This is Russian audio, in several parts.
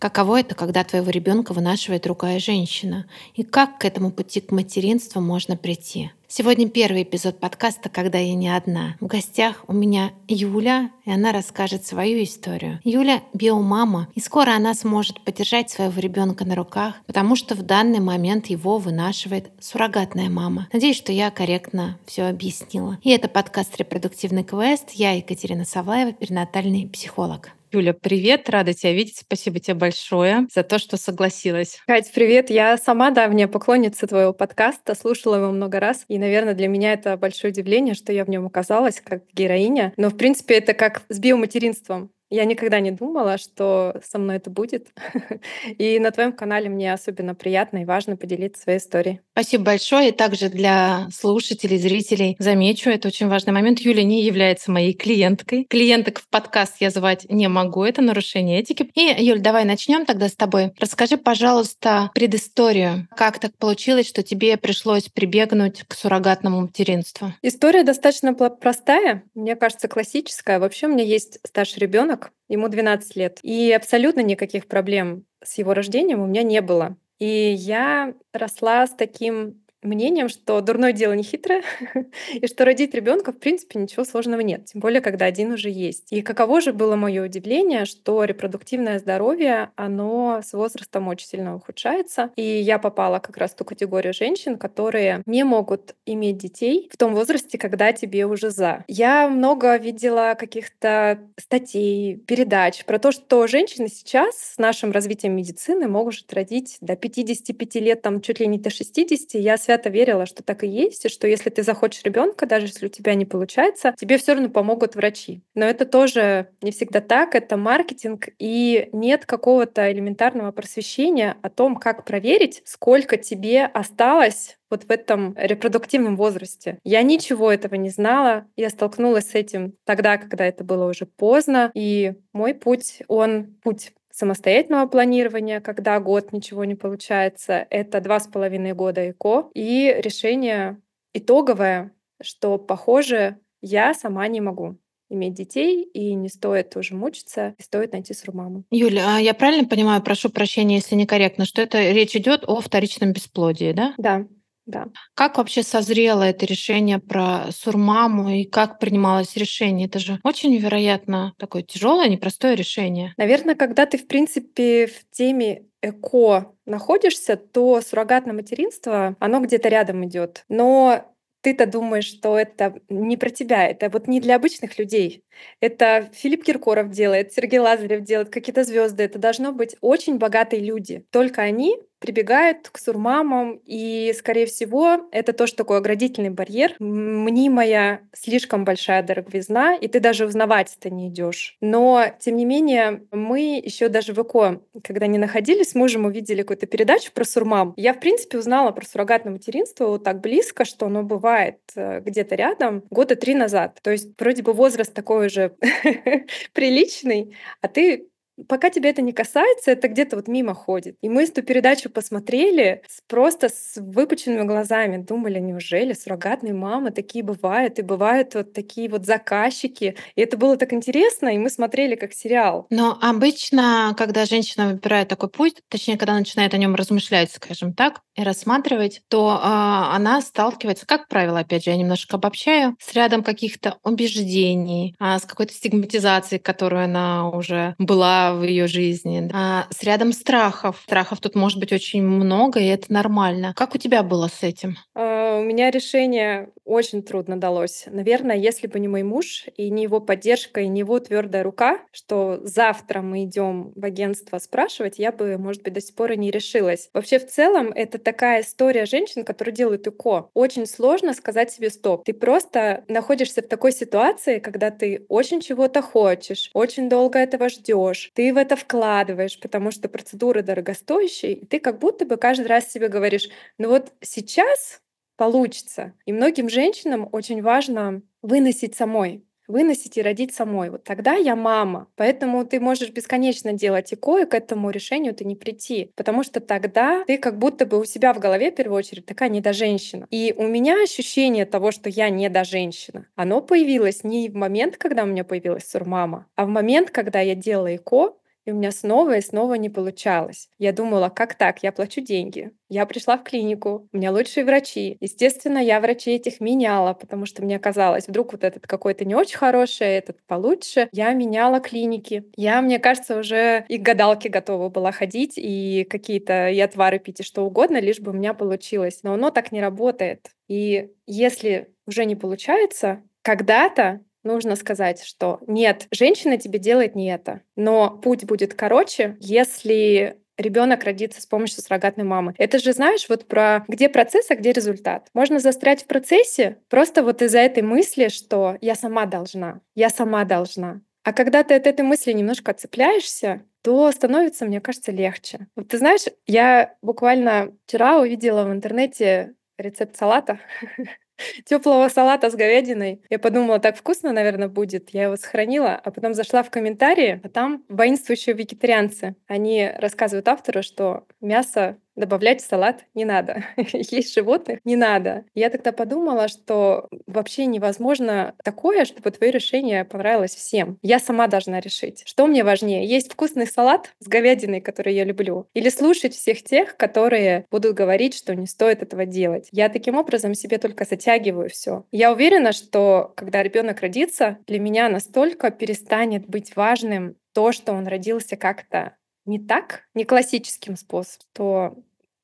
Каково это, когда твоего ребенка вынашивает другая женщина? И как к этому пути к материнству можно прийти? Сегодня первый эпизод подкаста «Когда я не одна». В гостях у меня Юля, и она расскажет свою историю. Юля — биомама, и скоро она сможет поддержать своего ребенка на руках, потому что в данный момент его вынашивает суррогатная мама. Надеюсь, что я корректно все объяснила. И это подкаст «Репродуктивный квест». Я Екатерина Савлаева, перинатальный психолог. Юля, привет, рада тебя видеть. Спасибо тебе большое за то, что согласилась. Кать, привет. Я сама давняя поклонница твоего подкаста, слушала его много раз. И, наверное, для меня это большое удивление, что я в нем оказалась как героиня. Но, в принципе, это как с биоматеринством. Я никогда не думала, что со мной это будет. И на твоем канале мне особенно приятно и важно поделиться своей историей. Спасибо большое. И также для слушателей, зрителей замечу, это очень важный момент. Юля не является моей клиенткой. Клиенток в подкаст я звать не могу, это нарушение этики. И, Юль, давай начнем тогда с тобой. Расскажи, пожалуйста, предысторию. Как так получилось, что тебе пришлось прибегнуть к суррогатному материнству? История достаточно простая, мне кажется, классическая. Вообще у меня есть старший ребенок, ребенок, ему 12 лет, и абсолютно никаких проблем с его рождением у меня не было. И я росла с таким мнением, что дурное дело не хитрое, и что родить ребенка, в принципе, ничего сложного нет, тем более, когда один уже есть. И каково же было мое удивление, что репродуктивное здоровье, оно с возрастом очень сильно ухудшается. И я попала как раз в ту категорию женщин, которые не могут иметь детей в том возрасте, когда тебе уже за. Я много видела каких-то статей, передач про то, что женщины сейчас с нашим развитием медицины могут родить до 55 лет, там чуть ли не до 60. Я свято верила, что так и есть, и что если ты захочешь ребенка, даже если у тебя не получается, тебе все равно помогут врачи. Но это тоже не всегда так, это маркетинг, и нет какого-то элементарного просвещения о том, как проверить, сколько тебе осталось вот в этом репродуктивном возрасте. Я ничего этого не знала. Я столкнулась с этим тогда, когда это было уже поздно. И мой путь, он путь самостоятельного планирования, когда год ничего не получается, это два с половиной года ЭКО, и решение итоговое, что, похоже, я сама не могу иметь детей, и не стоит тоже мучиться, и стоит найти сурмаму. Юля, а я правильно понимаю, прошу прощения, если некорректно, что это речь идет о вторичном бесплодии, да? Да, да. Как вообще созрело это решение про сурмаму и как принималось решение? Это же очень, вероятно, такое тяжелое, непростое решение. Наверное, когда ты, в принципе, в теме эко находишься, то суррогатное материнство, оно где-то рядом идет. Но ты-то думаешь, что это не про тебя, это вот не для обычных людей. Это Филипп Киркоров делает, Сергей Лазарев делает, какие-то звезды. Это должно быть очень богатые люди. Только они прибегают к сурмамам, и, скорее всего, это тоже такой оградительный барьер, мнимая слишком большая дороговизна, и ты даже узнавать это не идешь. Но, тем не менее, мы еще даже в ЭКО, когда не находились с мужем, увидели какую-то передачу про сурмам. Я, в принципе, узнала про суррогатное материнство вот так близко, что оно бывает э, где-то рядом года три назад. То есть вроде бы возраст такой уже приличный, а ты пока тебя это не касается, это где-то вот мимо ходит. И мы эту передачу посмотрели просто с выпученными глазами. Думали, неужели суррогатные мамы такие бывают? И бывают вот такие вот заказчики. И это было так интересно, и мы смотрели как сериал. Но обычно, когда женщина выбирает такой путь, точнее, когда начинает о нем размышлять, скажем так, и рассматривать, то э, она сталкивается, как правило, опять же, я немножко обобщаю, с рядом каких-то убеждений, э, с какой-то стигматизацией, которую она уже была в ее жизни, а с рядом страхов. Страхов тут может быть очень много, и это нормально. Как у тебя было с этим? А, у меня решение очень трудно далось. Наверное, если бы не мой муж и не его поддержка, и не его твердая рука, что завтра мы идем в агентство спрашивать, я бы, может быть, до сих пор и не решилась. Вообще, в целом, это такая история женщин, которые делают ЭКО. Очень сложно сказать себе стоп. Ты просто находишься в такой ситуации, когда ты очень чего-то хочешь, очень долго этого ждешь, ты в это вкладываешь, потому что процедуры дорогостоящие, и ты как будто бы каждый раз себе говоришь, ну вот сейчас получится. И многим женщинам очень важно выносить самой выносить и родить самой. Вот тогда я мама. Поэтому ты можешь бесконечно делать ЭКО, и к этому решению ты не прийти. Потому что тогда ты как будто бы у себя в голове, в первую очередь, такая недоженщина. И у меня ощущение того, что я недоженщина, оно появилось не в момент, когда у меня появилась сурмама, а в момент, когда я делала ЭКО, и у меня снова и снова не получалось. Я думала, как так? Я плачу деньги. Я пришла в клинику, у меня лучшие врачи. Естественно, я врачей этих меняла, потому что мне казалось, вдруг вот этот какой-то не очень хороший, а этот получше. Я меняла клиники. Я, мне кажется, уже и к гадалке готова была ходить, и какие-то и отвары пить, и что угодно, лишь бы у меня получилось. Но оно так не работает. И если уже не получается, когда-то нужно сказать, что нет, женщина тебе делает не это, но путь будет короче, если ребенок родится с помощью суррогатной мамы. Это же, знаешь, вот про где процесс, а где результат. Можно застрять в процессе просто вот из-за этой мысли, что я сама должна, я сама должна. А когда ты от этой мысли немножко отцепляешься, то становится, мне кажется, легче. Вот ты знаешь, я буквально вчера увидела в интернете рецепт салата теплого салата с говядиной. Я подумала, так вкусно, наверное, будет. Я его сохранила, а потом зашла в комментарии, а там воинствующие вегетарианцы. Они рассказывают автору, что мясо добавлять в салат не надо. Есть животных не надо. Я тогда подумала, что вообще невозможно такое, чтобы твое решение понравилось всем. Я сама должна решить, что мне важнее. Есть вкусный салат с говядиной, который я люблю, или слушать всех тех, которые будут говорить, что не стоит этого делать. Я таким образом себе только затягиваю все. Я уверена, что когда ребенок родится, для меня настолько перестанет быть важным то, что он родился как-то не так, не классическим способом, то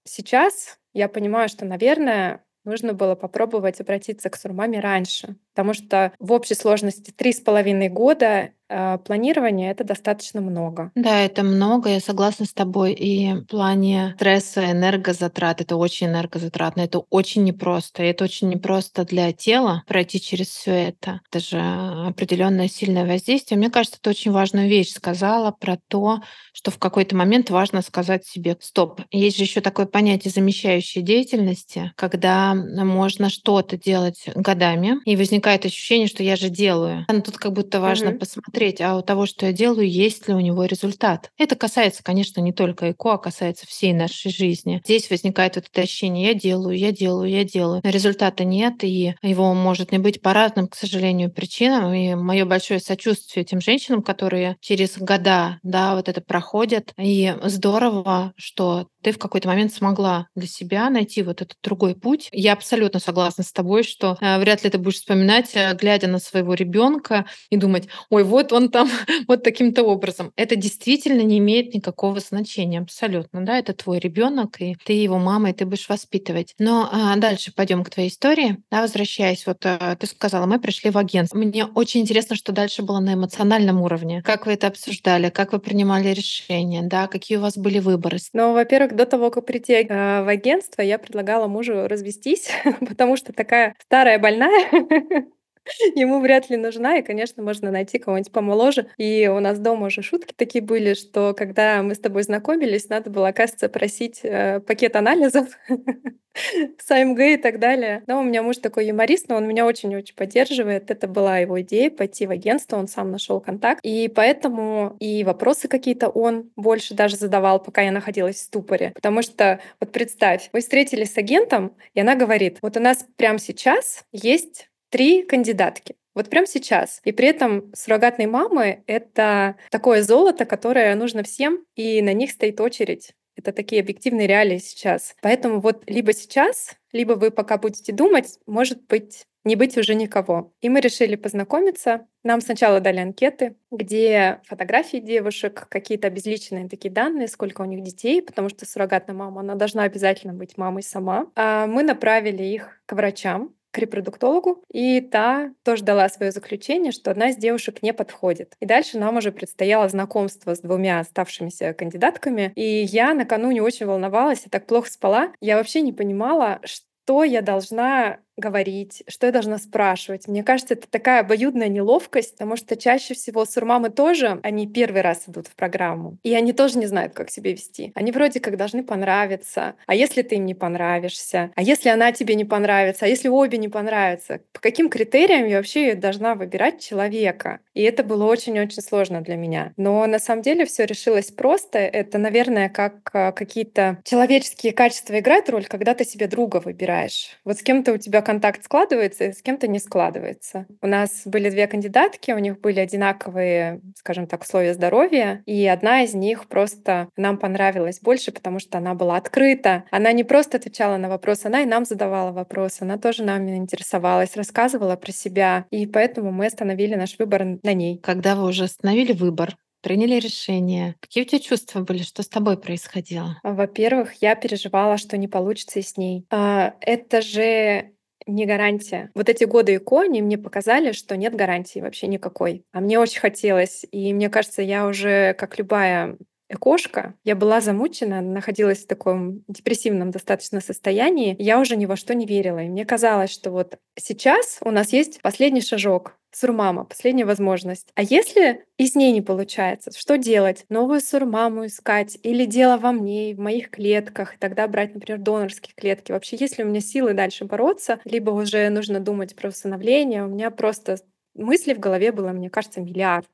сейчас я понимаю, что, наверное, нужно было попробовать обратиться к сурмаме раньше, потому что в общей сложности три с половиной года планирования это достаточно много. Да, это много, я согласна с тобой. И в плане стресса, энергозатрат, это очень энергозатратно, это очень непросто. И это очень непросто для тела пройти через все это. Это же определенное сильное воздействие. Мне кажется, ты очень важную вещь сказала про то, что в какой-то момент важно сказать себе «стоп». Есть же еще такое понятие замещающей деятельности, когда можно что-то делать годами, и возникает возникает ощущение, что я же делаю. Но тут как будто важно угу. посмотреть, а у того, что я делаю, есть ли у него результат. Это касается, конечно, не только ЭКО, а касается всей нашей жизни. Здесь возникает вот это ощущение, я делаю, я делаю, я делаю. Результата нет, и его может не быть по разным, к сожалению, причинам. И мое большое сочувствие тем женщинам, которые через года, да, вот это проходят. И здорово, что ты в какой-то момент смогла для себя найти вот этот другой путь. Я абсолютно согласна с тобой, что э, вряд ли ты будешь вспоминать, э, глядя на своего ребенка и думать, ой, вот он там вот таким-то образом. Это действительно не имеет никакого значения, абсолютно, да, это твой ребенок, и ты его мама, и ты будешь воспитывать. Но а, дальше пойдем к твоей истории. Да, возвращаясь, вот а, ты сказала, мы пришли в агентство. Мне очень интересно, что дальше было на эмоциональном уровне. Как вы это обсуждали, как вы принимали решения, да, какие у вас были выборы? Ну, во-первых, до того, как прийти э, в агентство, я предлагала мужу развестись, потому что такая старая больная ему вряд ли нужна, и, конечно, можно найти кого-нибудь помоложе. И у нас дома уже шутки такие были, что когда мы с тобой знакомились, надо было, оказывается, просить э, пакет анализов с АМГ и так далее. Но у меня муж такой юморист, но он меня очень-очень поддерживает. Это была его идея пойти в агентство, он сам нашел контакт. И поэтому и вопросы какие-то он больше даже задавал, пока я находилась в ступоре. Потому что, вот представь, мы встретились с агентом, и она говорит, вот у нас прямо сейчас есть три кандидатки. Вот прямо сейчас. И при этом суррогатные мамы — это такое золото, которое нужно всем, и на них стоит очередь. Это такие объективные реалии сейчас. Поэтому вот либо сейчас, либо вы пока будете думать, может быть, не быть уже никого. И мы решили познакомиться. Нам сначала дали анкеты, где фотографии девушек, какие-то обезличенные такие данные, сколько у них детей, потому что суррогатная мама, она должна обязательно быть мамой сама. А мы направили их к врачам, к репродуктологу, и та тоже дала свое заключение, что одна из девушек не подходит. И дальше нам уже предстояло знакомство с двумя оставшимися кандидатками, и я накануне очень волновалась и так плохо спала. Я вообще не понимала, что я должна говорить, что я должна спрашивать. Мне кажется, это такая обоюдная неловкость, потому что чаще всего сурмамы тоже, они первый раз идут в программу, и они тоже не знают, как себя вести. Они вроде как должны понравиться. А если ты им не понравишься? А если она тебе не понравится? А если обе не понравятся? По каким критериям я вообще должна выбирать человека? И это было очень-очень сложно для меня. Но на самом деле все решилось просто. Это, наверное, как а, какие-то человеческие качества играют роль, когда ты себе друга выбираешь. Вот с кем-то у тебя контакт складывается, с кем-то не складывается. У нас были две кандидатки, у них были одинаковые, скажем так, условия здоровья, и одна из них просто нам понравилась больше, потому что она была открыта. Она не просто отвечала на вопросы, она и нам задавала вопросы, она тоже нами интересовалась, рассказывала про себя, и поэтому мы остановили наш выбор на ней. Когда вы уже остановили выбор, приняли решение. Какие у тебя чувства были? Что с тобой происходило? Во-первых, я переживала, что не получится и с ней. А, это же не гарантия. Вот эти годы ИКО, они мне показали, что нет гарантии вообще никакой. А мне очень хотелось. И мне кажется, я уже, как любая кошка. Я была замучена, находилась в таком депрессивном достаточно состоянии. Я уже ни во что не верила. И мне казалось, что вот сейчас у нас есть последний шажок. Сурмама, последняя возможность. А если и с ней не получается, что делать? Новую сурмаму искать? Или дело во мне, в моих клетках? И тогда брать, например, донорские клетки. Вообще, есть ли у меня силы дальше бороться? Либо уже нужно думать про усыновление? У меня просто мыслей в голове было, мне кажется, миллиард.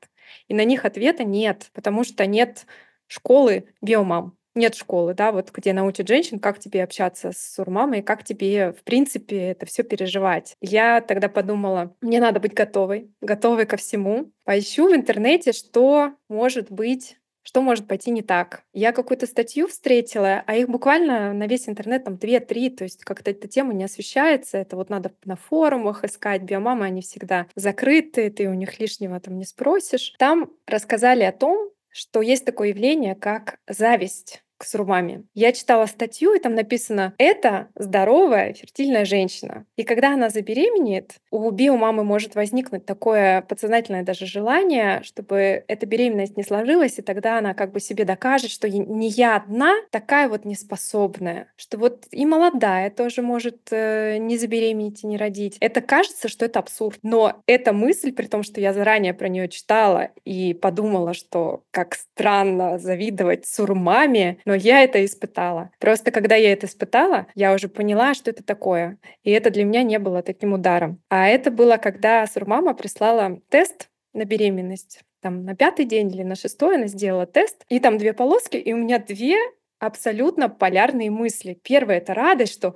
И на них ответа нет, потому что нет школы биомам. Нет школы, да, вот где научат женщин, как тебе общаться с сурмамой, как тебе, в принципе, это все переживать. Я тогда подумала, мне надо быть готовой, готовой ко всему. Поищу в интернете, что может быть что может пойти не так. Я какую-то статью встретила, а их буквально на весь интернет там 2-3, то есть как-то эта тема не освещается, это вот надо на форумах искать, биомамы, они всегда закрыты, ты у них лишнего там не спросишь. Там рассказали о том, что есть такое явление, как зависть к сурмаме. Я читала статью, и там написано «это здоровая фертильная женщина». И когда она забеременеет, у биомамы может возникнуть такое подсознательное даже желание, чтобы эта беременность не сложилась, и тогда она как бы себе докажет, что не я одна такая вот неспособная, что вот и молодая тоже может э, не забеременеть и не родить. Это кажется, что это абсурд. Но эта мысль, при том, что я заранее про нее читала и подумала, что как странно завидовать сурмаме, но я это испытала. Просто когда я это испытала, я уже поняла, что это такое. И это для меня не было таким ударом. А это было, когда сурмама прислала тест на беременность. Там на пятый день или на шестой она сделала тест, и там две полоски, и у меня две абсолютно полярные мысли. Первое — это радость, что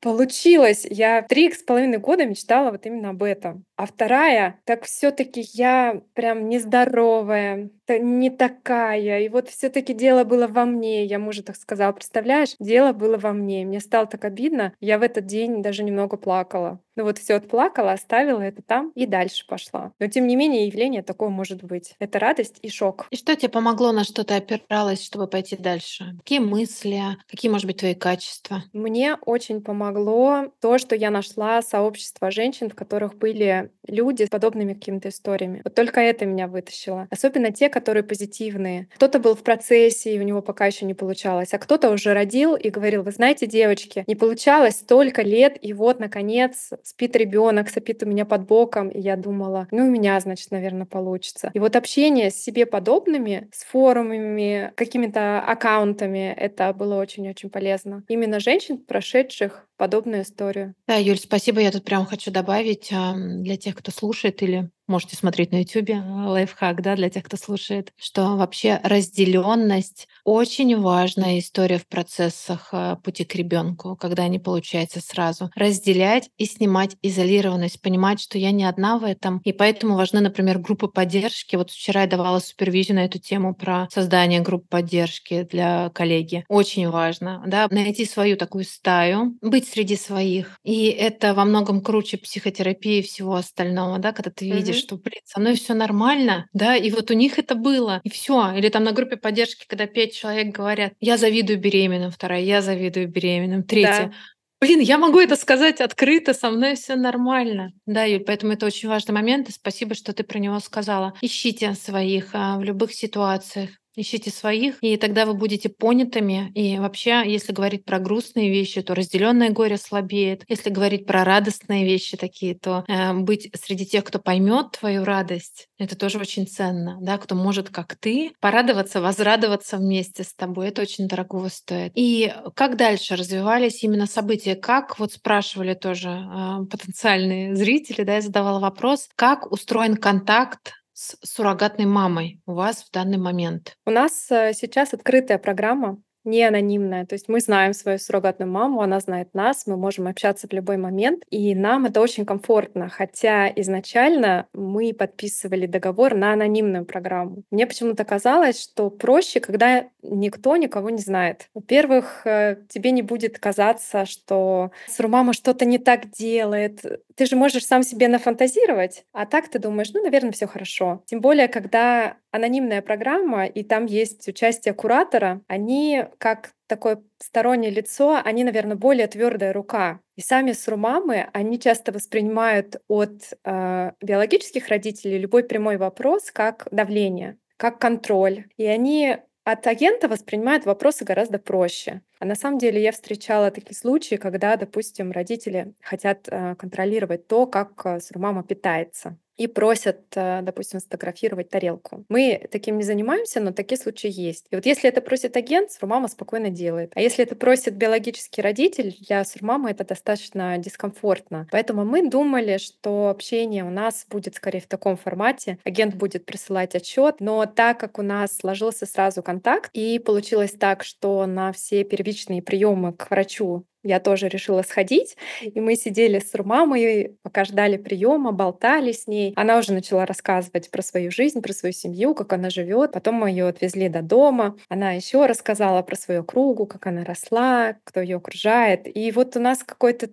получилось. Я три с половиной года мечтала вот именно об этом. А вторая, так все таки я прям нездоровая, не такая. И вот все таки дело было во мне. Я мужу так сказала, представляешь, дело было во мне. Мне стало так обидно. Я в этот день даже немного плакала. Ну вот все отплакала, оставила это там и дальше пошла. Но тем не менее явление такое может быть. Это радость и шок. И что тебе помогло, на что ты опиралась, чтобы пойти дальше? Какие мысли, какие, может быть, твои качества? Мне очень помогло то, что я нашла сообщество женщин, в которых были люди с подобными какими-то историями. Вот только это меня вытащило. Особенно те, которые позитивные. Кто-то был в процессе, и у него пока еще не получалось, а кто-то уже родил и говорил, вы знаете, девочки, не получалось столько лет, и вот, наконец, спит ребенок, сопит у меня под боком, и я думала, ну, у меня, значит, наверное, получится. И вот общение с себе подобными, с форумами, какими-то аккаунтами, это было очень-очень полезно. Именно женщин, прошедших подобную историю. Да, Юль, спасибо. Я тут прям хочу добавить для тех, кто слушает или можете смотреть на YouTube лайфхак, да, для тех, кто слушает, что вообще разделенность очень важная история в процессах э, пути к ребенку, когда не получается сразу. Разделять и снимать изолированность, понимать, что я не одна в этом. И поэтому важны, например, группы поддержки. Вот вчера я давала супервизию на эту тему про создание групп поддержки для коллеги. Очень важно, да, найти свою такую стаю, быть среди своих. И это во многом круче психотерапии и всего остального, да, когда ты видишь, что, блин, со мной все нормально, да, и вот у них это было, и все. Или там на группе поддержки, когда пять человек говорят, я завидую беременным, вторая, я завидую беременным, третья. Да. Блин, я могу это сказать открыто, со мной все нормально. Да, Юль, поэтому это очень важный момент, и спасибо, что ты про него сказала. Ищите своих а, в любых ситуациях. Ищите своих, и тогда вы будете понятыми. И вообще, если говорить про грустные вещи, то разделенное горе слабеет. Если говорить про радостные вещи такие, то э, быть среди тех, кто поймет твою радость, это тоже очень ценно, да, кто может, как ты, порадоваться, возрадоваться вместе с тобой. Это очень дорого стоит. И как дальше развивались именно события? Как, вот спрашивали тоже э, потенциальные зрители, да, я задавала вопрос, как устроен контакт с суррогатной мамой у вас в данный момент? У нас э, сейчас открытая программа не анонимная. То есть мы знаем свою суррогатную маму, она знает нас, мы можем общаться в любой момент, и нам это очень комфортно. Хотя изначально мы подписывали договор на анонимную программу. Мне почему-то казалось, что проще, когда никто никого не знает. Во-первых, э, тебе не будет казаться, что сурмама что-то не так делает. Ты же можешь сам себе нафантазировать, а так ты думаешь, ну, наверное, все хорошо. Тем более, когда анонимная программа, и там есть участие куратора, они как такое стороннее лицо, они, наверное, более твердая рука. И сами сурмамы, они часто воспринимают от э, биологических родителей любой прямой вопрос как давление, как контроль. И они от агента воспринимают вопросы гораздо проще. А на самом деле я встречала такие случаи, когда, допустим, родители хотят э, контролировать то, как э, сурмама питается и просят, э, допустим, сфотографировать тарелку. Мы таким не занимаемся, но такие случаи есть. И вот если это просит агент, сурмама спокойно делает. А если это просит биологический родитель, для сурмамы это достаточно дискомфортно. Поэтому мы думали, что общение у нас будет скорее в таком формате. Агент будет присылать отчет, но так как у нас сложился сразу контакт, и получилось так, что на все первичные приемы к врачу я тоже решила сходить. И мы сидели с мамой, пока ждали приема, болтали с ней. Она уже начала рассказывать про свою жизнь, про свою семью, как она живет. Потом мы ее отвезли до дома. Она еще рассказала про свою кругу, как она росла, кто ее окружает. И вот у нас какое-то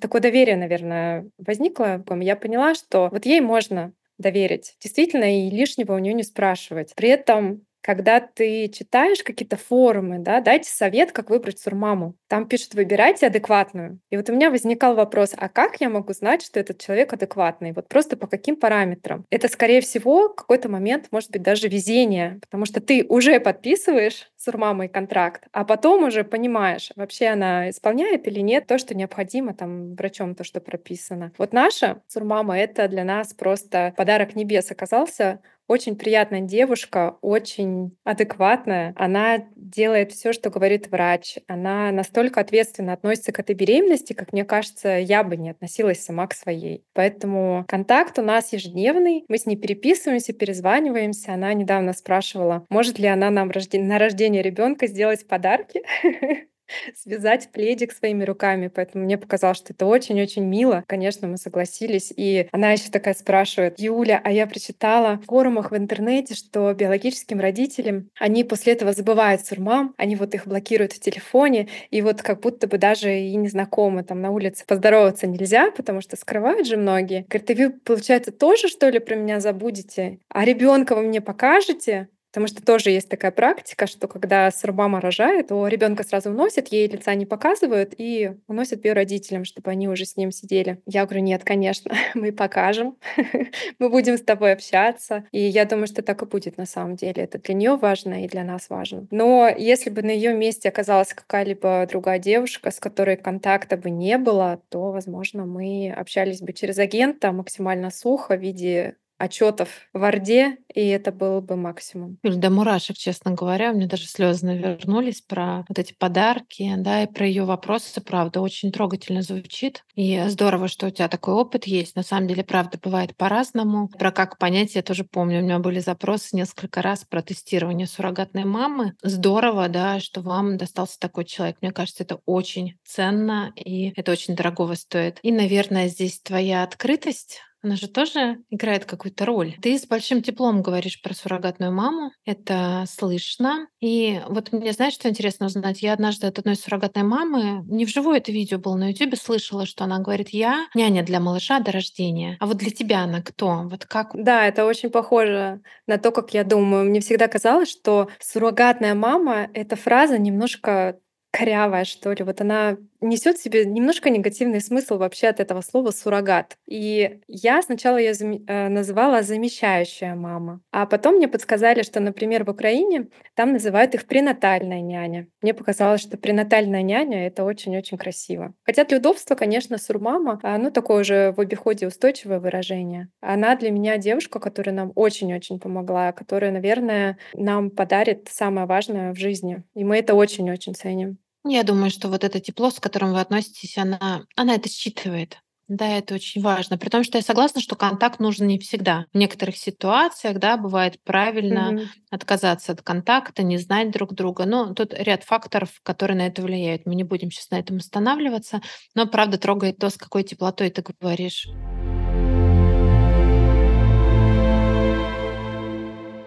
такое доверие, наверное, возникло. Я поняла, что вот ей можно доверить. Действительно, и лишнего у нее не спрашивать. При этом когда ты читаешь какие-то форумы, да, дайте совет, как выбрать сурмаму. Там пишут, выбирайте адекватную. И вот у меня возникал вопрос, а как я могу знать, что этот человек адекватный? Вот просто по каким параметрам? Это, скорее всего, какой-то момент, может быть, даже везение, потому что ты уже подписываешь сурмамой контракт, а потом уже понимаешь, вообще она исполняет или нет то, что необходимо там врачом, то, что прописано. Вот наша сурмама — это для нас просто подарок небес оказался, очень приятная девушка, очень адекватная. Она делает все, что говорит врач. Она настолько ответственно относится к этой беременности, как мне кажется, я бы не относилась сама к своей. Поэтому контакт у нас ежедневный. Мы с ней переписываемся, перезваниваемся. Она недавно спрашивала, может ли она нам на рождение ребенка сделать подарки. связать пледик своими руками. Поэтому мне показалось, что это очень-очень мило. Конечно, мы согласились. И она еще такая спрашивает, Юля, а я прочитала в форумах в интернете, что биологическим родителям они после этого забывают сурмам, они вот их блокируют в телефоне, и вот как будто бы даже и незнакомы там на улице поздороваться нельзя, потому что скрывают же многие. Говорит, и вы, получается, тоже, что ли, про меня забудете? А ребенка вы мне покажете? Потому что тоже есть такая практика, что когда сурбама рожает, то ребенка сразу уносят, ей лица не показывают и уносят биородителям, чтобы они уже с ним сидели. Я говорю, нет, конечно, мы покажем, мы будем с тобой общаться. И я думаю, что так и будет на самом деле. Это для нее важно и для нас важно. Но если бы на ее месте оказалась какая-либо другая девушка, с которой контакта бы не было, то, возможно, мы общались бы через агента максимально сухо в виде отчетов в Орде, и это был бы максимум. Юль, до мурашек, честно говоря, меня даже слезы навернулись про вот эти подарки, да, и про ее вопросы, правда, очень трогательно звучит. И здорово, что у тебя такой опыт есть. На самом деле, правда, бывает по-разному. Про как понять, я тоже помню, у меня были запросы несколько раз про тестирование суррогатной мамы. Здорово, да, что вам достался такой человек. Мне кажется, это очень ценно, и это очень дорогого стоит. И, наверное, здесь твоя открытость она же тоже играет какую-то роль. Ты с большим теплом говоришь про суррогатную маму. Это слышно. И вот мне, знаешь, что интересно узнать? Я однажды от одной суррогатной мамы, не вживую это видео было на YouTube, слышала, что она говорит, я няня для малыша до рождения. А вот для тебя она кто? Вот как? Да, это очень похоже на то, как я думаю. Мне всегда казалось, что суррогатная мама — это фраза немножко корявая, что ли. Вот она несет в себе немножко негативный смысл вообще от этого слова суррогат. И я сначала ее зам... Э, называла замещающая мама. А потом мне подсказали, что, например, в Украине там называют их пренатальная няня. Мне показалось, что пренатальная няня — это очень-очень красиво. Хотя для удобства, конечно, сурмама, ну, такое уже в обиходе устойчивое выражение. Она для меня девушка, которая нам очень-очень помогла, которая, наверное, нам подарит самое важное в жизни. И мы это очень-очень ценим. Я думаю, что вот это тепло, с которым вы относитесь, она, она это считывает. Да, это очень важно. При том, что я согласна, что контакт нужен не всегда. В некоторых ситуациях, да, бывает правильно Мгм. отказаться от контакта, не знать друг друга. Но тут ряд факторов, которые на это влияют. Мы не будем сейчас на этом останавливаться. Но правда трогает то, с какой теплотой ты говоришь.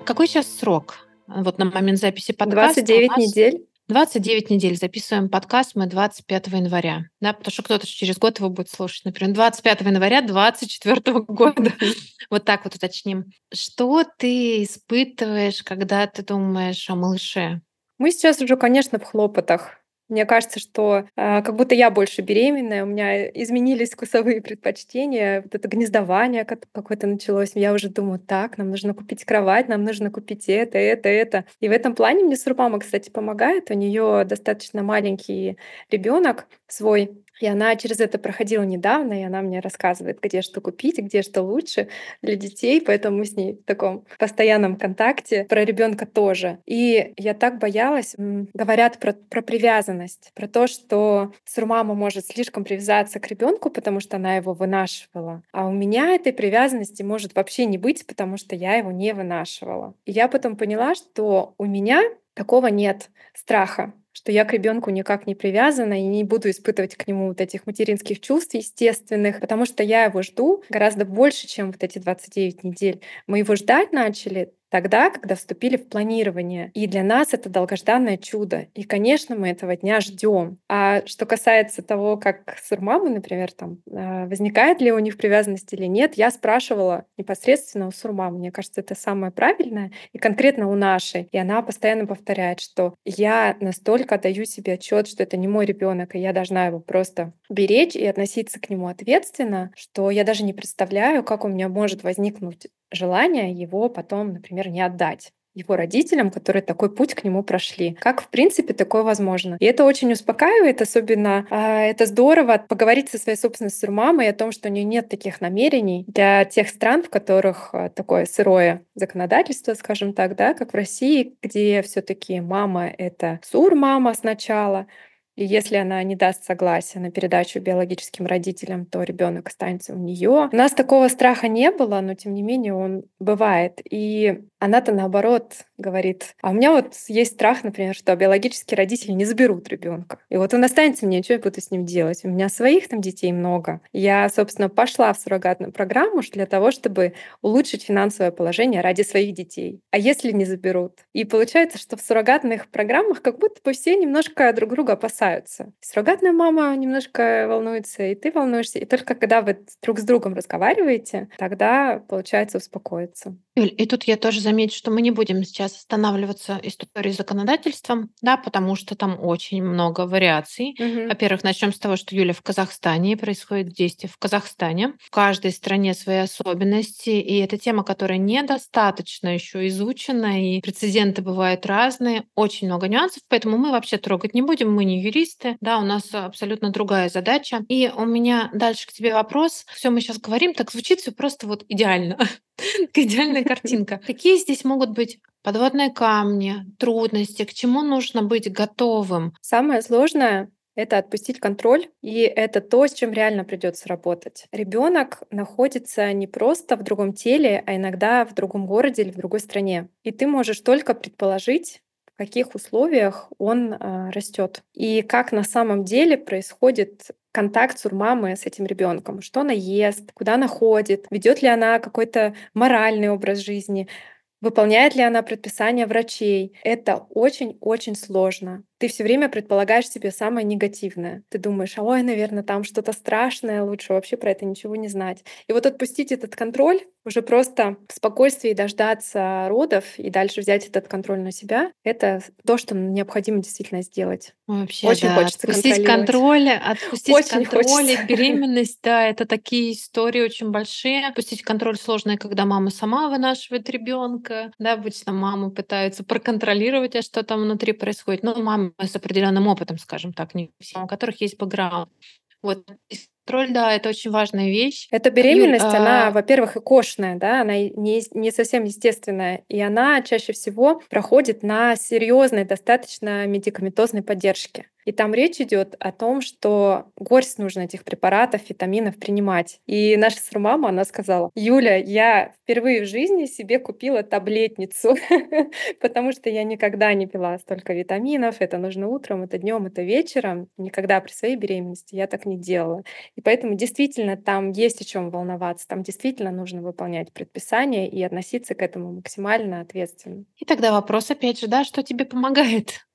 Какой сейчас срок? Вот на момент записи подкаста у 29 нас недель. 29 недель. Записываем подкаст мы 25 января. Да, потому что кто-то через год его будет слушать. Например, 25 января 24 года. Вот так вот уточним. Что ты испытываешь, когда ты думаешь о малыше? Мы сейчас уже, конечно, в хлопотах. Мне кажется, что а, как будто я больше беременная, у меня изменились вкусовые предпочтения, вот это гнездование как- какое-то началось. Я уже думаю, так, нам нужно купить кровать, нам нужно купить это, это, это. И в этом плане мне Сурмама, кстати, помогает. У нее достаточно маленький ребенок свой, и она через это проходила недавно, и она мне рассказывает, где что купить, где что лучше для детей, поэтому мы с ней в таком постоянном контакте. Про ребенка тоже. И я так боялась. Говорят про, про привязанность, про то, что сурмама может слишком привязаться к ребенку, потому что она его вынашивала. А у меня этой привязанности может вообще не быть, потому что я его не вынашивала. И я потом поняла, что у меня такого нет страха что я к ребенку никак не привязана и не буду испытывать к нему вот этих материнских чувств естественных, потому что я его жду гораздо больше, чем вот эти 29 недель. Мы его ждать начали тогда, когда вступили в планирование. И для нас это долгожданное чудо. И, конечно, мы этого дня ждем. А что касается того, как Сурмамы, например, там, а, возникает ли у них привязанность или нет, я спрашивала непосредственно у Сурмамы. Мне кажется, это самое правильное. И конкретно у нашей. И она постоянно повторяет, что я настолько даю себе отчет, что это не мой ребенок, и я должна его просто беречь и относиться к нему ответственно, что я даже не представляю, как у меня может возникнуть желание его потом, например, не отдать его родителям, которые такой путь к нему прошли. Как, в принципе, такое возможно. И это очень успокаивает, особенно а, это здорово поговорить со своей собственной сурмамой о том, что у нее нет таких намерений для тех стран, в которых а, такое сырое законодательство, скажем так, да, как в России, где все таки мама — это сур-мама сначала, и если она не даст согласия на передачу биологическим родителям, то ребенок останется у нее. У нас такого страха не было, но тем не менее он бывает. И она-то наоборот говорит, а у меня вот есть страх, например, что биологические родители не заберут ребенка. И вот он останется мне, что я буду с ним делать? У меня своих там детей много. Я, собственно, пошла в суррогатную программу для того, чтобы улучшить финансовое положение ради своих детей. А если не заберут? И получается, что в суррогатных программах как будто бы все немножко друг друга опасаются. Суррогатная мама немножко волнуется, и ты волнуешься. И только когда вы друг с другом разговариваете, тогда получается успокоиться. Юль, и тут я тоже замечу, что мы не будем сейчас останавливаться историей с законодательством, да, потому что там очень много вариаций. Мгм. Во-первых, начнем с того, что Юля в Казахстане, происходит действие в Казахстане. В каждой стране свои особенности, и это тема, которая недостаточно еще изучена, и прецеденты бывают разные, очень много нюансов, поэтому мы вообще трогать не будем, мы не юристы, да, у нас абсолютно другая задача. И у меня дальше к тебе вопрос. Все мы сейчас говорим, так звучит все просто вот идеально. Идеальная картинка. Какие здесь могут быть подводные камни, трудности, к чему нужно быть готовым? Самое сложное это отпустить контроль, и это то, с чем реально придется работать. Ребенок находится не просто в другом теле, а иногда в другом городе или в другой стране. И ты можешь только предположить, в каких условиях он э, растет и как на самом деле происходит контакт сурмамы с этим ребенком, что она ест, куда она ходит, ведет ли она какой-то моральный образ жизни, выполняет ли она предписания врачей. Это очень-очень сложно ты все время предполагаешь себе самое негативное. Ты думаешь, ой, наверное, там что-то страшное, лучше вообще про это ничего не знать. И вот отпустить этот контроль, уже просто в спокойствии дождаться родов и дальше взять этот контроль на себя, это то, что необходимо действительно сделать. Вообще, Очень да, хочется отпустить контроль, отпустить Очень контроль, хочется. беременность, да, это такие истории очень большие. Отпустить контроль сложно, когда мама сама вынашивает ребенка, да, обычно мамы пытаются проконтролировать, а что там внутри происходит. Ну, мама с определенным опытом, скажем так, не все, у которых есть бэкграунд. Вот Контроль, да, это очень важная вещь. Эта беременность, Юль, она, а... во-первых, и кошная, да, она не, не совсем естественная, и она чаще всего проходит на серьезной, достаточно медикаментозной поддержке. И там речь идет о том, что горсть нужно этих препаратов, витаминов принимать. И наша сурмама, она сказала, Юля, я впервые в жизни себе купила таблетницу, потому что я никогда не пила столько витаминов. Это нужно утром, это днем, это вечером. Никогда при своей беременности я так не делала. И поэтому действительно там есть о чем волноваться. Там действительно нужно выполнять предписания и относиться к этому максимально ответственно. И тогда вопрос опять же, да, что тебе помогает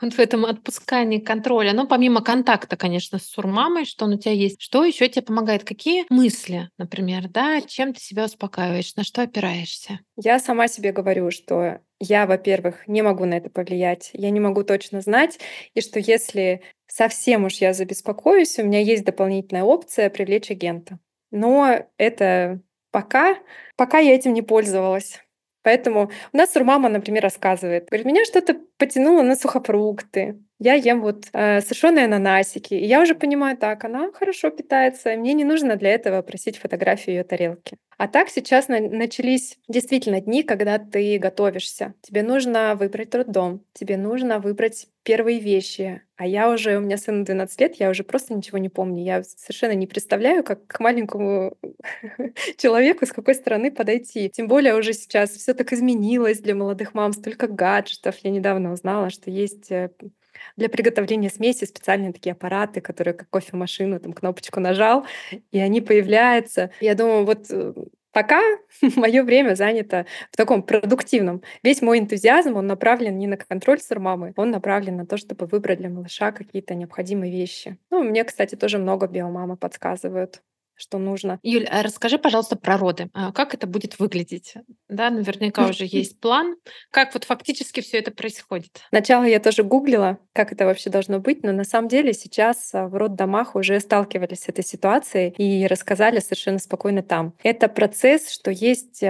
вот в этом отпускании состоянии контроля, ну, помимо контакта, конечно, с сурмамой, что он у тебя есть, что еще тебе помогает? Какие мысли, например, да, чем ты себя успокаиваешь, на что опираешься? Я сама себе говорю, что я, во-первых, не могу на это повлиять, я не могу точно знать, и что если совсем уж я забеспокоюсь, у меня есть дополнительная опция привлечь агента. Но это пока, пока я этим не пользовалась. Поэтому у нас Сурмама, например, рассказывает, говорит, меня что-то потянуло на сухофрукты, я ем вот э, сушеные ананасики, и я уже понимаю, так, она хорошо питается, мне не нужно для этого просить фотографию ее тарелки. А так сейчас на- начались действительно дни, когда ты готовишься. Тебе нужно выбрать роддом, тебе нужно выбрать первые вещи. А я уже, у меня сыну 12 лет, я уже просто ничего не помню. Я совершенно не представляю, как к маленькому человеку с какой стороны подойти. Тем более уже сейчас все так изменилось для молодых мам, столько гаджетов. Я недавно узнала, что есть э, для приготовления смеси специальные такие аппараты, которые как кофемашину, там кнопочку нажал, и они появляются. Я думаю, вот э, пока мое время занято в таком продуктивном. Весь мой энтузиазм, он направлен не на контроль сурмамы, он направлен на то, чтобы выбрать для малыша какие-то необходимые вещи. Ну, мне, кстати, тоже много биомамы подсказывают что нужно. Юль, а расскажи, пожалуйста, про роды. А как это будет выглядеть? Да, наверняка уже есть план. Как вот фактически все это происходит? Сначала я тоже гуглила, как это вообще должно быть, но на самом деле сейчас а, в роддомах уже сталкивались с этой ситуацией и рассказали совершенно спокойно там. Это процесс, что есть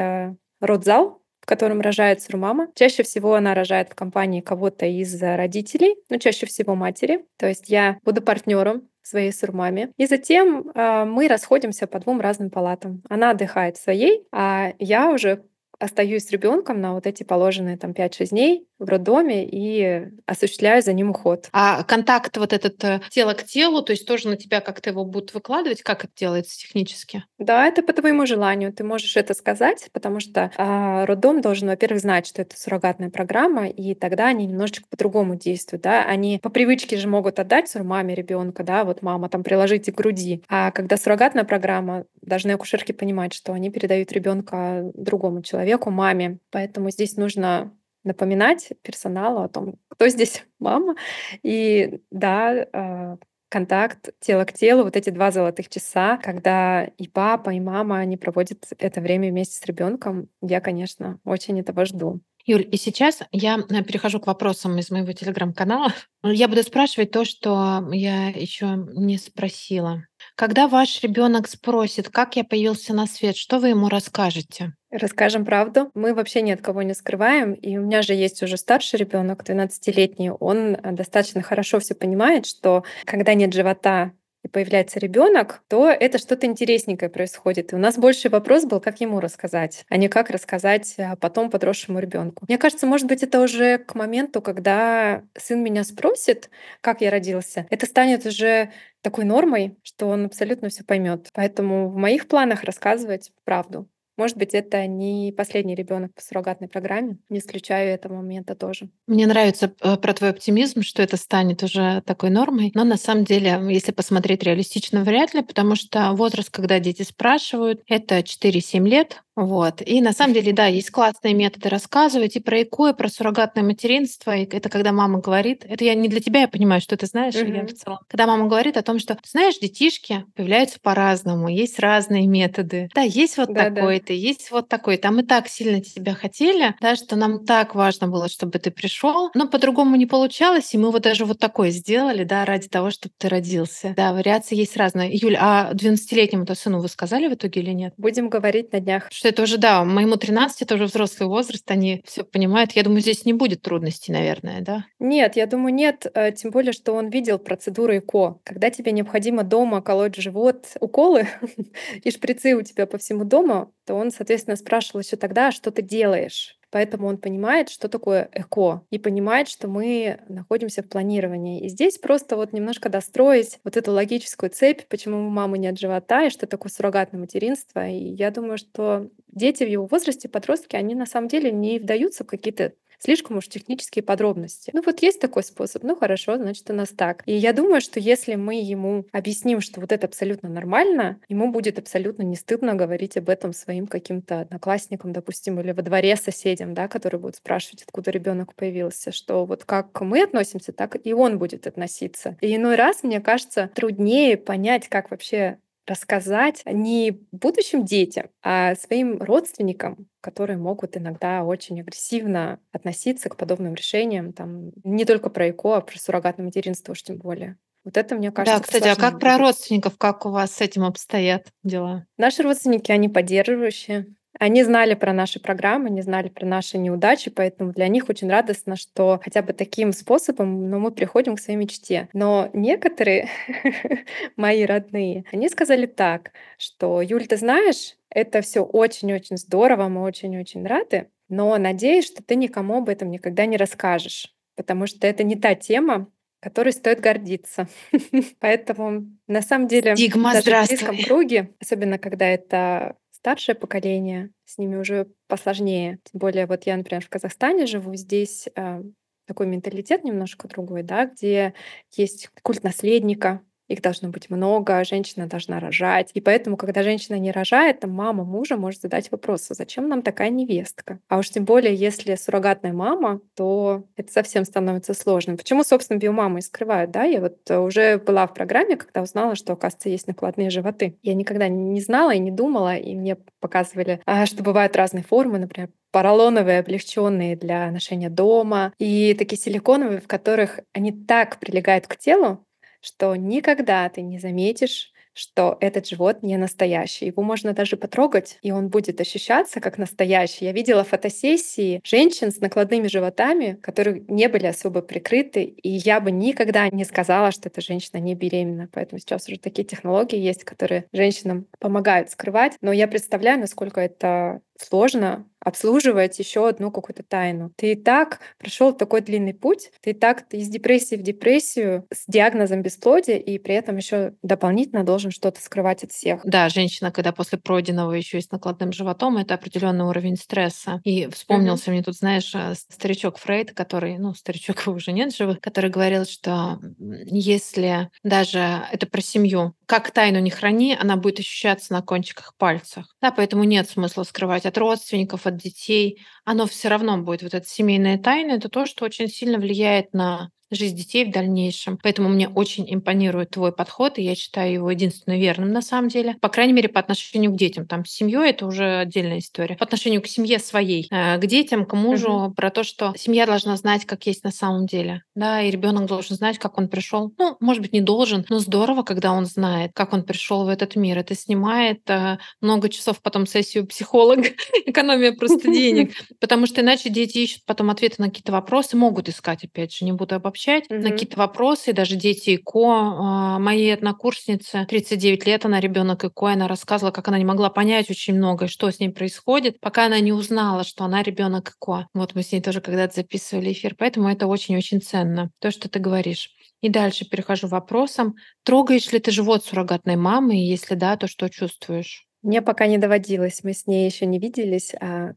родзал, в котором рожает сурмама. Чаще всего она рожает в компании кого-то из родителей, но чаще всего матери. То есть я буду партнером своей сурмаме. И затем э, мы расходимся по двум разным палатам. Она отдыхает своей, а я уже остаюсь с ребенком на вот эти положенные там 5-6 дней в роддоме и осуществляю за ним уход. А контакт вот этот э, тело к телу, то есть тоже на тебя как-то его будут выкладывать? Как это делается технически? Да, это по твоему желанию. Ты можешь это сказать, потому что а, роддом должен, во-первых, знать, что это суррогатная программа, и тогда они немножечко по-другому действуют. Да? Они по привычке же могут отдать сурмаме ребенка, да, вот мама там приложите к груди. А когда суррогатная программа, должны акушерки понимать, что они передают ребенка другому человеку, маме. Поэтому здесь нужно напоминать персоналу о том, кто здесь мама. И да, а, контакт тело к телу, вот эти два золотых часа, когда и папа, и мама, они проводят это время вместе с ребенком, я, конечно, очень этого жду. Юль, и сейчас я э, перехожу к вопросам из моего телеграм-канала. Я буду спрашивать то, что я еще не спросила. Когда ваш ребенок спросит, как я появился на свет, что вы ему расскажете? Расскажем правду. Мы вообще ни от кого не скрываем. И у меня же есть уже старший ребенок, 12-летний. Он э, достаточно хорошо все понимает, что когда нет живота и появляется ребенок, то это что-то интересненькое происходит. И у нас больше вопрос был, как ему рассказать, а не как рассказать а, потом подросшему ребенку. Мне кажется, может быть, это уже к моменту, когда сын меня спросит, как я родился, это станет уже такой нормой, что он абсолютно все поймет. Поэтому в моих планах рассказывать правду. Может быть, это не последний ребенок по суррогатной программе. Не исключаю этого момента тоже. Мне нравится э, про твой оптимизм, что это станет уже такой нормой. Но на самом деле, если посмотреть реалистично, вряд ли, потому что возраст, когда дети спрашивают, это 4-7 лет. Вот. И на самом деле, да, есть классные методы рассказывать и про ЭКО, и про суррогатное материнство. И это когда мама говорит, это я не для тебя, я понимаю, что ты знаешь, mm-hmm. я в целом. Когда мама говорит о том, что, знаешь, детишки появляются по-разному, есть разные методы. Да, есть вот да, такой-то, есть вот такой. Там и так сильно тебя хотели, да, что нам так важно было, чтобы ты пришел, но по-другому не получалось, и мы вот даже вот такое сделали, да, ради того, чтобы ты родился. Да, вариации есть разные. Юль, а 12-летнему-то сыну вы сказали в итоге или нет? Будем говорить на днях что это уже, да, моему 13 это уже взрослый возраст, они все понимают. Я думаю, здесь не будет трудностей, наверное, да? Нет, я думаю, нет. Э, тем более, что он видел процедуру ЭКО. Когда тебе необходимо дома колоть живот уколы и шприцы у тебя по всему дому, то он, соответственно, спрашивал еще тогда, «А что ты делаешь? Поэтому он понимает, что такое эко, и понимает, что мы находимся в планировании. И здесь просто вот немножко достроить вот эту логическую цепь, почему у мамы нет живота, и что такое суррогатное материнство. И я думаю, что дети в его возрасте, подростки, они на самом деле не вдаются в какие-то слишком уж технические подробности. Ну вот есть такой способ, ну хорошо, значит у нас так. И я думаю, что если мы ему объясним, что вот это абсолютно нормально, ему будет абсолютно не стыдно говорить об этом своим каким-то одноклассникам, допустим, или во дворе соседям, да, которые будут спрашивать, откуда ребенок появился, что вот как мы относимся, так и он будет относиться. И иной раз, мне кажется, труднее понять, как вообще рассказать не будущим детям, а своим родственникам, которые могут иногда очень агрессивно относиться к подобным решениям, там, не только про ЭКО, а про суррогатное материнство уж тем более. Вот это, мне кажется, Да, кстати, а как про родственников, как у вас с этим обстоят дела? Наши родственники, они поддерживающие. Они знали про наши программы, они знали про наши неудачи, поэтому для них очень радостно, что хотя бы таким способом но мы приходим к своей мечте. Но некоторые мои родные, они сказали так, что Юль, ты знаешь, это все очень-очень здорово, мы очень-очень рады, но надеюсь, что ты никому об этом никогда не расскажешь, потому что это не та тема, которой стоит гордиться. Поэтому на самом деле Стигма, даже в близком круге, особенно когда это старшее поколение, с ними уже посложнее. Тем более, вот я, например, в Казахстане живу, здесь э, такой менталитет немножко другой, да, где есть культ наследника, их должно быть много, женщина должна рожать. И поэтому, когда женщина не рожает, там мама мужа может задать вопрос, а зачем нам такая невестка? А уж тем более, если суррогатная мама, то это совсем становится сложным. Почему, собственно, биомамы скрывают? Да? Я вот уже была в программе, когда узнала, что, оказывается, есть накладные животы. Я никогда не знала и не думала, и мне показывали, а, что бывают разные формы, например, поролоновые, облегченные для ношения дома, и такие силиконовые, в которых они так прилегают к телу, что никогда ты не заметишь что этот живот не настоящий. Его можно даже потрогать, и он будет ощущаться как настоящий. Я видела фотосессии женщин с накладными животами, которые не были особо прикрыты, и я бы никогда не сказала, что эта женщина не беременна. Поэтому сейчас уже такие технологии есть, которые женщинам помогают скрывать. Но я представляю, насколько это сложно обслуживать еще одну какую-то тайну. Ты и так прошел такой длинный путь, ты и так ты из депрессии в депрессию с диагнозом бесплодия, и при этом еще дополнительно должен что-то скрывать от всех. Да, женщина, когда после пройденного еще и с накладным животом, это определенный уровень стресса. И вспомнился mm-hmm. мне тут, знаешь, э, старичок Фрейд, который, ну, старичок его уже нет живых, который говорил, что если даже это про семью, как тайну не храни, она будет ощущаться на кончиках пальцев. Да, поэтому нет смысла скрывать от родственников, от детей. Оно все равно будет. Вот эта семейная тайна — это то, что очень сильно влияет на жизнь детей в дальнейшем. Поэтому мне очень импонирует твой подход, и я считаю его единственно верным на самом деле. По крайней мере, по отношению к детям. Там с семьей это уже отдельная история. По отношению к семье своей, э, к детям, к мужу, угу. про то, что семья должна знать, как есть на самом деле. Да, и ребенок должен знать, как он пришел. Ну, может быть, не должен, но здорово, когда он знает, как он пришел в этот мир. Это снимает э, много часов потом сессию психолога, экономия просто денег. Потому что иначе дети ищут потом ответы на какие-то вопросы, могут искать, опять же, не буду обобщать обобщать mm-hmm. на какие-то вопросы, даже дети ИКО. А, моей однокурснице 39 лет, она ребенок ИКО, она рассказывала, как она не могла понять очень многое, что с ней происходит, пока она не узнала, что она ребенок ИКО. Вот мы с ней тоже когда-то записывали эфир, поэтому это очень-очень ценно, то, что ты говоришь. И дальше перехожу к вопросам. Трогаешь ли ты живот суррогатной мамы? И если да, то что чувствуешь? Мне пока не доводилось, мы с ней еще не виделись. А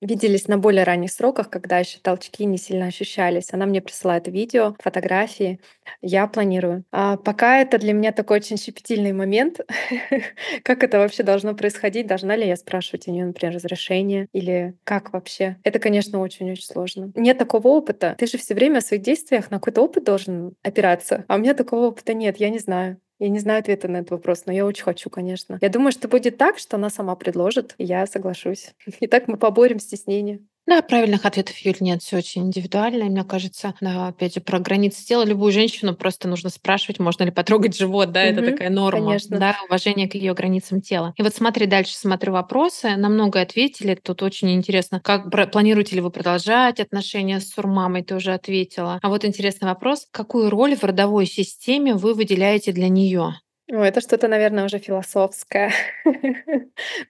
виделись на более ранних сроках, когда еще толчки не сильно ощущались. Она мне присылает видео, фотографии. Я планирую. А пока это для меня такой очень щепетильный момент. как это вообще должно происходить? Должна ли я спрашивать у нее, например, разрешение? Или как вообще? Это, конечно, очень-очень сложно. Нет такого опыта. Ты же все время в своих действиях на какой-то опыт должен опираться. А у меня такого опыта нет. Я не знаю. Я не знаю ответа на этот вопрос, но я очень хочу, конечно. Я думаю, что будет так, что она сама предложит, и я соглашусь. И так мы поборем стеснение. Да, правильных ответов, Юль, нет, все очень индивидуально. И мне кажется, да, опять же, про границы тела любую женщину просто нужно спрашивать, можно ли потрогать живот, да, это такая норма, конечно. да, уважение к ее границам тела. И вот смотри, дальше смотрю вопросы, на много ответили, тут очень интересно, как планируете ли вы продолжать отношения с сурмамой, ты уже ответила. А вот интересный вопрос, какую роль в родовой системе вы выделяете для нее? Ну, это что-то, наверное, уже философское.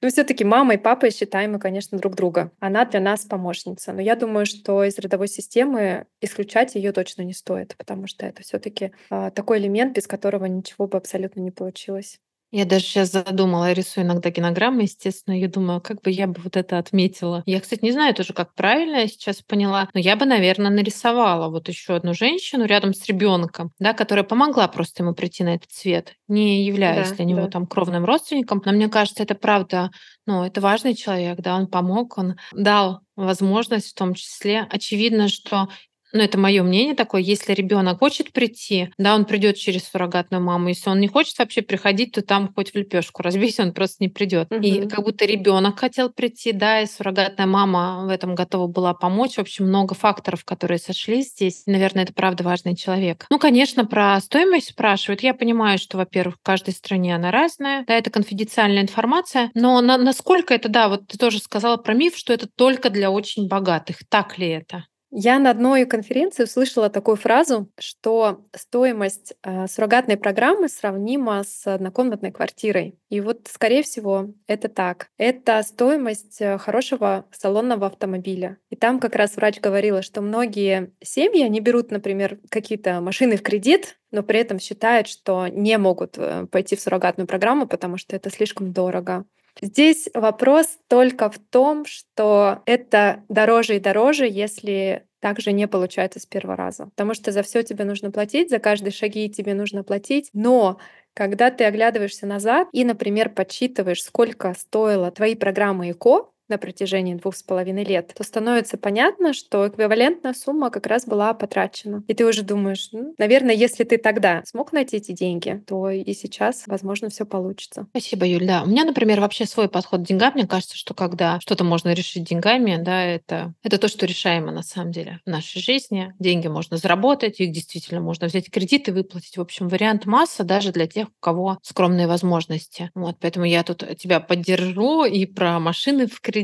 Но все таки мама и папа считаем мы, конечно, друг друга. Она для нас помощница. Но я думаю, что из родовой системы исключать ее точно не стоит, потому что это все таки а, такой элемент, без которого ничего бы абсолютно не получилось. Я даже сейчас задумала, я рисую иногда генограммы, естественно, я думаю, как бы я бы вот это отметила. Я, кстати, не знаю тоже, как правильно я сейчас поняла, но я бы, наверное, нарисовала вот еще одну женщину рядом с ребенком, да, которая помогла просто ему прийти на этот свет, не являясь Да, для него да. там кровным родственником. Но мне кажется, это правда, ну, это важный человек, да, он помог, он дал возможность в том числе. Очевидно, что ну, это мое мнение такое, если ребенок хочет прийти, да, он придет через суррогатную маму. Если он не хочет вообще приходить, то там хоть в лепешку разбейся, он просто не придет. И Мгм. как будто ребенок хотел прийти, да, и суррогатная мама в этом готова была помочь. В общем, много факторов, которые сошлись здесь. Наверное, это правда важный человек. Ну, конечно, про стоимость спрашивают. Я понимаю, что, во-первых, в каждой стране она разная, да, это конфиденциальная информация, но на- насколько это, да, вот ты тоже сказала про миф, что это только для очень богатых. Так ли это? Я на одной конференции услышала такую фразу, что стоимость э, суррогатной программы сравнима с однокомнатной квартирой. И вот, скорее всего, это так. Это стоимость э, хорошего салонного автомобиля. И там как раз врач говорила, что многие семьи, они берут, например, какие-то машины в кредит, но при этом считают, что не могут э, пойти в суррогатную программу, потому что это слишком дорого. Здесь вопрос только в том, что это дороже и дороже, если также не получается с первого раза. Потому что за все тебе нужно платить, за каждые шаги тебе нужно платить. Но когда ты оглядываешься назад и, например, подсчитываешь, сколько стоила твои программы ЭКО, на протяжении двух с половиной лет, то становится понятно, что эквивалентная сумма как раз была потрачена. И ты уже думаешь, ну, наверное, если ты тогда смог найти эти деньги, то и сейчас, возможно, все получится. Спасибо, Юль. Да, у меня, например, вообще свой подход к деньгам. Мне кажется, что когда что-то можно решить деньгами, да, это, это то, что решаемо на самом деле в нашей жизни. Деньги можно заработать, их действительно можно взять кредит и выплатить. В общем, вариант масса даже для тех, у кого скромные возможности. Вот, поэтому я тут тебя поддержу и про машины в кредит,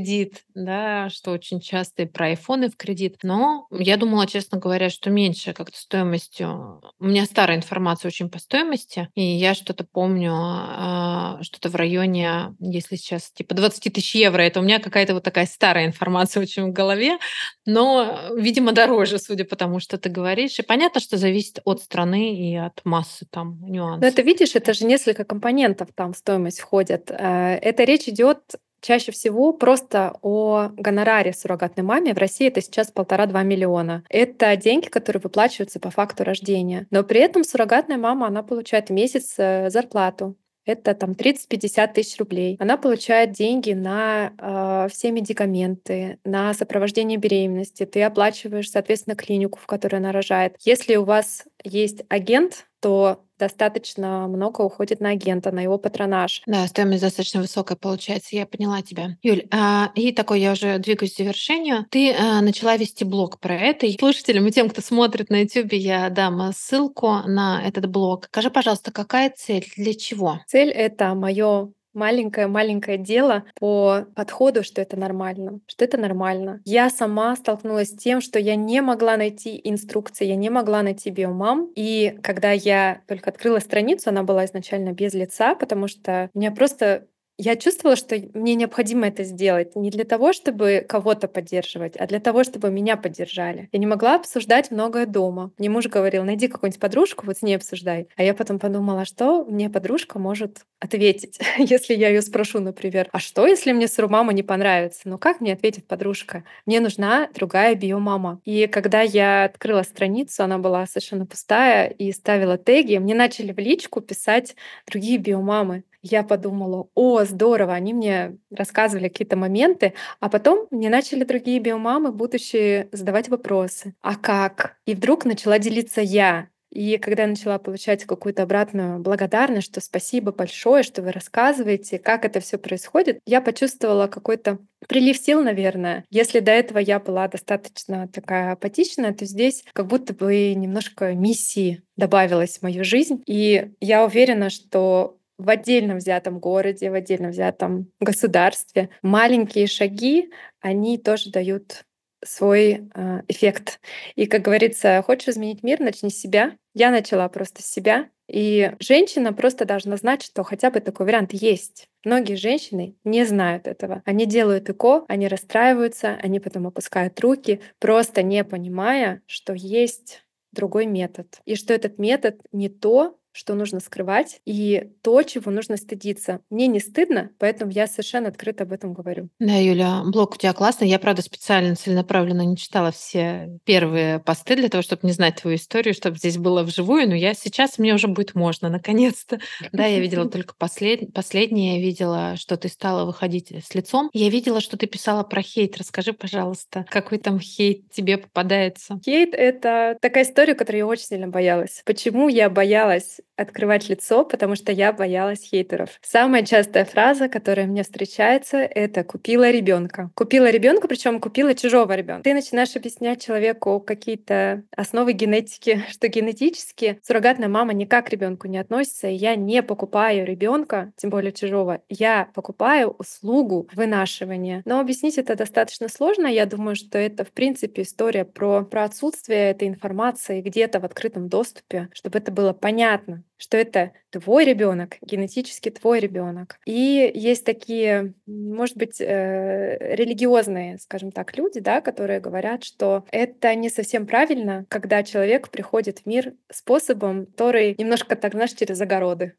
да, что очень часто и про айфоны в кредит. Но я думала, честно говоря, что меньше как-то стоимостью. У меня старая информация очень по стоимости, и я что-то помню, а, что-то в районе, если сейчас типа 20 тысяч евро, это у меня какая-то вот такая старая информация очень в голове, но, видимо, дороже, судя по тому, что ты говоришь. И понятно, что зависит от страны и от массы там Но нюансов. это, видишь, это же несколько компонентов там в стоимость входят. Э, Это речь идет чаще всего просто о гонораре суррогатной маме. В России это сейчас полтора-два миллиона. Это деньги, которые выплачиваются по факту рождения. Но при этом суррогатная мама, она получает в месяц э, зарплату. Это там 30-50 тысяч рублей. Она получает деньги на э, все медикаменты, на сопровождение беременности. Ты оплачиваешь, соответственно, клинику, в которой она рожает. Если у вас есть агент, то достаточно много уходит на агента, на его патронаж. Да, стоимость достаточно высокая получается, я поняла тебя. Юль, а, и такой я уже двигаюсь к завершению. Ты а, начала вести блог про это. И слушателям и тем, кто смотрит на YouTube, я дам а, ссылку на этот блог. Скажи, пожалуйста, какая цель, для чего? Цель — это мое маленькое-маленькое дело по подходу, что это нормально, что это нормально. Я сама столкнулась с тем, что я не могла найти инструкции, я не могла найти биомам. И когда я только открыла страницу, она была изначально без лица, потому что у меня просто я чувствовала, что мне необходимо это сделать не для того, чтобы кого-то поддерживать, а для того, чтобы меня поддержали. Я не могла обсуждать многое дома. Мне муж говорил, найди какую-нибудь подружку, вот с ней обсуждай. А я потом подумала, а что мне подружка может ответить, если я ее спрошу, например, а что, если мне сурмама не понравится? Ну как мне ответит подружка? Мне нужна другая биомама. И когда я открыла страницу, она была совершенно пустая и ставила теги, мне начали в личку писать другие биомамы. Я подумала, о, здорово, они мне рассказывали какие-то моменты, а потом мне начали другие биомамы, будущие, задавать вопросы. А как? И вдруг начала делиться я. И когда я начала получать какую-то обратную благодарность, что спасибо большое, что вы рассказываете, как это все происходит, я почувствовала какой-то прилив сил, наверное. Если до этого я была достаточно такая апатичная, то здесь как будто бы немножко миссии добавилось в мою жизнь. И я уверена, что в отдельно взятом городе, в отдельно взятом государстве маленькие шаги, они тоже дают свой э, эффект. И, как говорится, хочешь изменить мир, начни с себя. Я начала просто с себя. И женщина просто должна знать, что хотя бы такой вариант есть. Многие женщины не знают этого. Они делают ЭКО, они расстраиваются, они потом опускают руки, просто не понимая, что есть другой метод. И что этот метод не то, что нужно скрывать, и то, чего нужно стыдиться. Мне не стыдно, поэтому я совершенно открыто об этом говорю. Да, Юля, блог у тебя классный. Я, правда, специально, целенаправленно не читала все первые посты для того, чтобы не знать твою историю, чтобы здесь было вживую, но я сейчас, мне уже будет можно, наконец-то. Да, я видела только послед... последнее, я видела, что ты стала выходить с лицом. Я видела, что ты писала про хейт. Расскажи, пожалуйста, какой там хейт тебе попадается? Хейт — это такая история, которую я очень сильно боялась. Почему я боялась открывать лицо, потому что я боялась хейтеров. Самая частая фраза, которая мне встречается, это «купила ребенка». Купила ребенка, причем купила чужого ребенка. Ты начинаешь объяснять человеку какие-то основы генетики, что генетически суррогатная мама никак к ребенку не относится, и я не покупаю ребенка, тем более чужого, я покупаю услугу вынашивания. Но объяснить это достаточно сложно. Я думаю, что это, в принципе, история про, про отсутствие этой информации где-то в открытом доступе, чтобы это было понятно что это твой ребенок, генетически твой ребенок. И есть такие, может быть, э, религиозные, скажем так, люди, да, которые говорят, что это не совсем правильно, когда человек приходит в мир способом, который немножко так, знаешь, через огороды.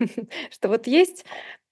Что вот есть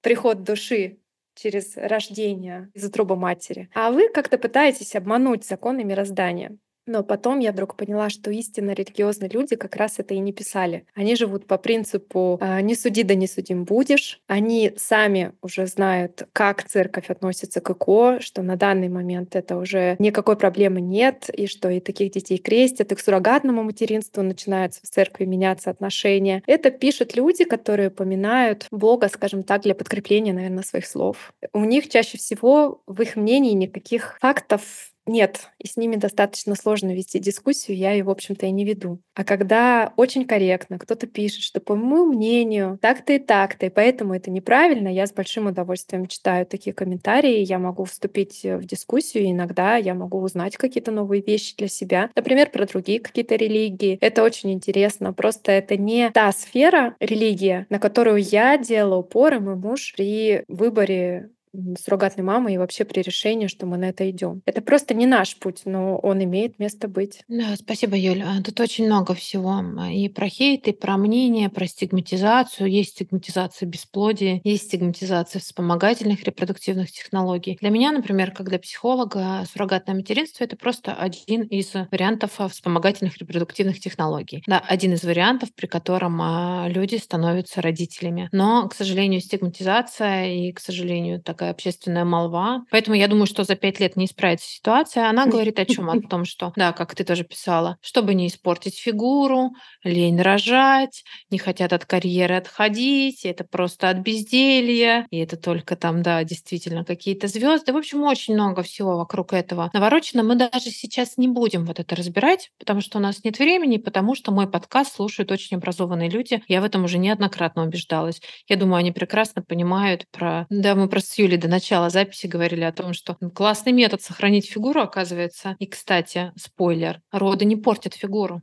приход души через рождение из утробы матери, а вы как-то пытаетесь обмануть законы мироздания. Но потом я вдруг поняла, что истинно религиозные люди как раз это и не писали. Они живут по принципу а, «не суди, да не судим будешь». Они сами уже знают, как церковь относится к ЭКО, что на данный момент это уже никакой проблемы нет, и что и таких детей крестят, и к суррогатному материнству начинаются в церкви меняться отношения. Это пишут люди, которые упоминают Бога, скажем так, для подкрепления, наверное, своих слов. У них чаще всего в их мнении никаких фактов нет, и с ними достаточно сложно вести дискуссию, я ее, в общем-то, и не веду. А когда очень корректно кто-то пишет, что по моему мнению так-то и так-то, и поэтому это неправильно, я с большим удовольствием читаю такие комментарии, я могу вступить в дискуссию, и иногда я могу узнать какие-то новые вещи для себя, например, про другие какие-то религии. Это очень интересно, просто это не та сфера религия, на которую я делала упор, и мой муж при выборе суррогатной мамой и вообще при решении, что мы на это идем. Это просто не наш путь, но он имеет место быть. Да, спасибо, Юля. А, тут очень много всего. И про хейт, и про мнение, про стигматизацию. Есть стигматизация бесплодия, есть стигматизация вспомогательных репродуктивных технологий. Для меня, например, как для психолога, суррогатное материнство — это просто один из вариантов а, вспомогательных репродуктивных технологий. Да, один из вариантов, при котором а, люди становятся родителями. Но, к сожалению, стигматизация и, к сожалению, так такая общественная молва. Поэтому я думаю, что за пять лет не исправится ситуация. Она говорит о чем? О том, что, да, как ты тоже писала, чтобы не испортить фигуру, лень рожать, не хотят от карьеры отходить, это просто от безделья, и это только там, да, действительно какие-то звезды. В общем, очень много всего вокруг этого наворочено. Мы даже сейчас не будем вот это разбирать, потому что у нас нет времени, потому что мой подкаст слушают очень образованные люди. Я в этом уже неоднократно убеждалась. Я думаю, они прекрасно понимают про... Да, мы просто с Юлей до начала записи говорили о том, что классный метод сохранить фигуру, оказывается. И, кстати, спойлер, роды не портят фигуру.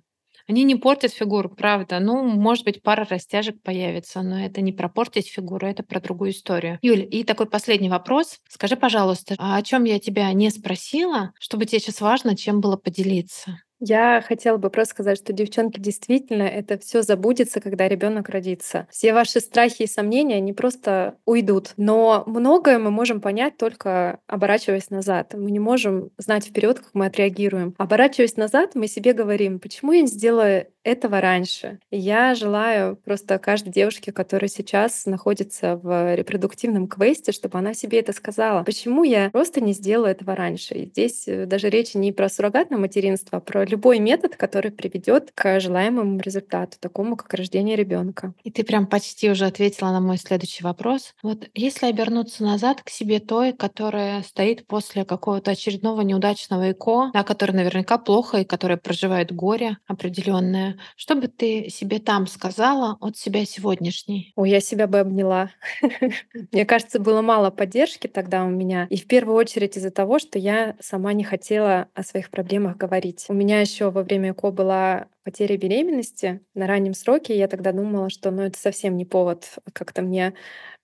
Они не портят фигуру, правда. Ну, может быть, пара растяжек появится, но это не про портить фигуру, это про другую историю. Юль, и такой последний вопрос. Скажи, пожалуйста, а о чем я тебя не спросила, чтобы тебе сейчас важно, чем было поделиться? Я хотела бы просто сказать, что девчонки действительно это все забудется, когда ребенок родится. Все ваши страхи и сомнения, они просто уйдут. Но многое мы можем понять только оборачиваясь назад. Мы не можем знать вперед, как мы отреагируем. Оборачиваясь назад, мы себе говорим, почему я не сделала этого раньше. Я желаю просто каждой девушке, которая сейчас находится в репродуктивном квесте, чтобы она себе это сказала. Почему я просто не сделала этого раньше? И здесь э, даже речь не про суррогатное материнство, а про любой метод, который приведет к желаемому результату, такому как рождение ребенка. И ты прям почти уже ответила на мой следующий вопрос. Вот если обернуться назад к себе той, которая стоит после какого-то очередного неудачного ЭКО, да, который наверняка плохо и которая проживает горе определенное, что бы ты себе там сказала от себя сегодняшней? Ой, я себя бы обняла. Мне кажется, было мало поддержки тогда у меня. И в первую очередь из-за того, что я сама не хотела о своих проблемах говорить. У меня еще во время ЭКО была потеря беременности на раннем сроке. Я тогда думала, что ну, это совсем не повод как-то мне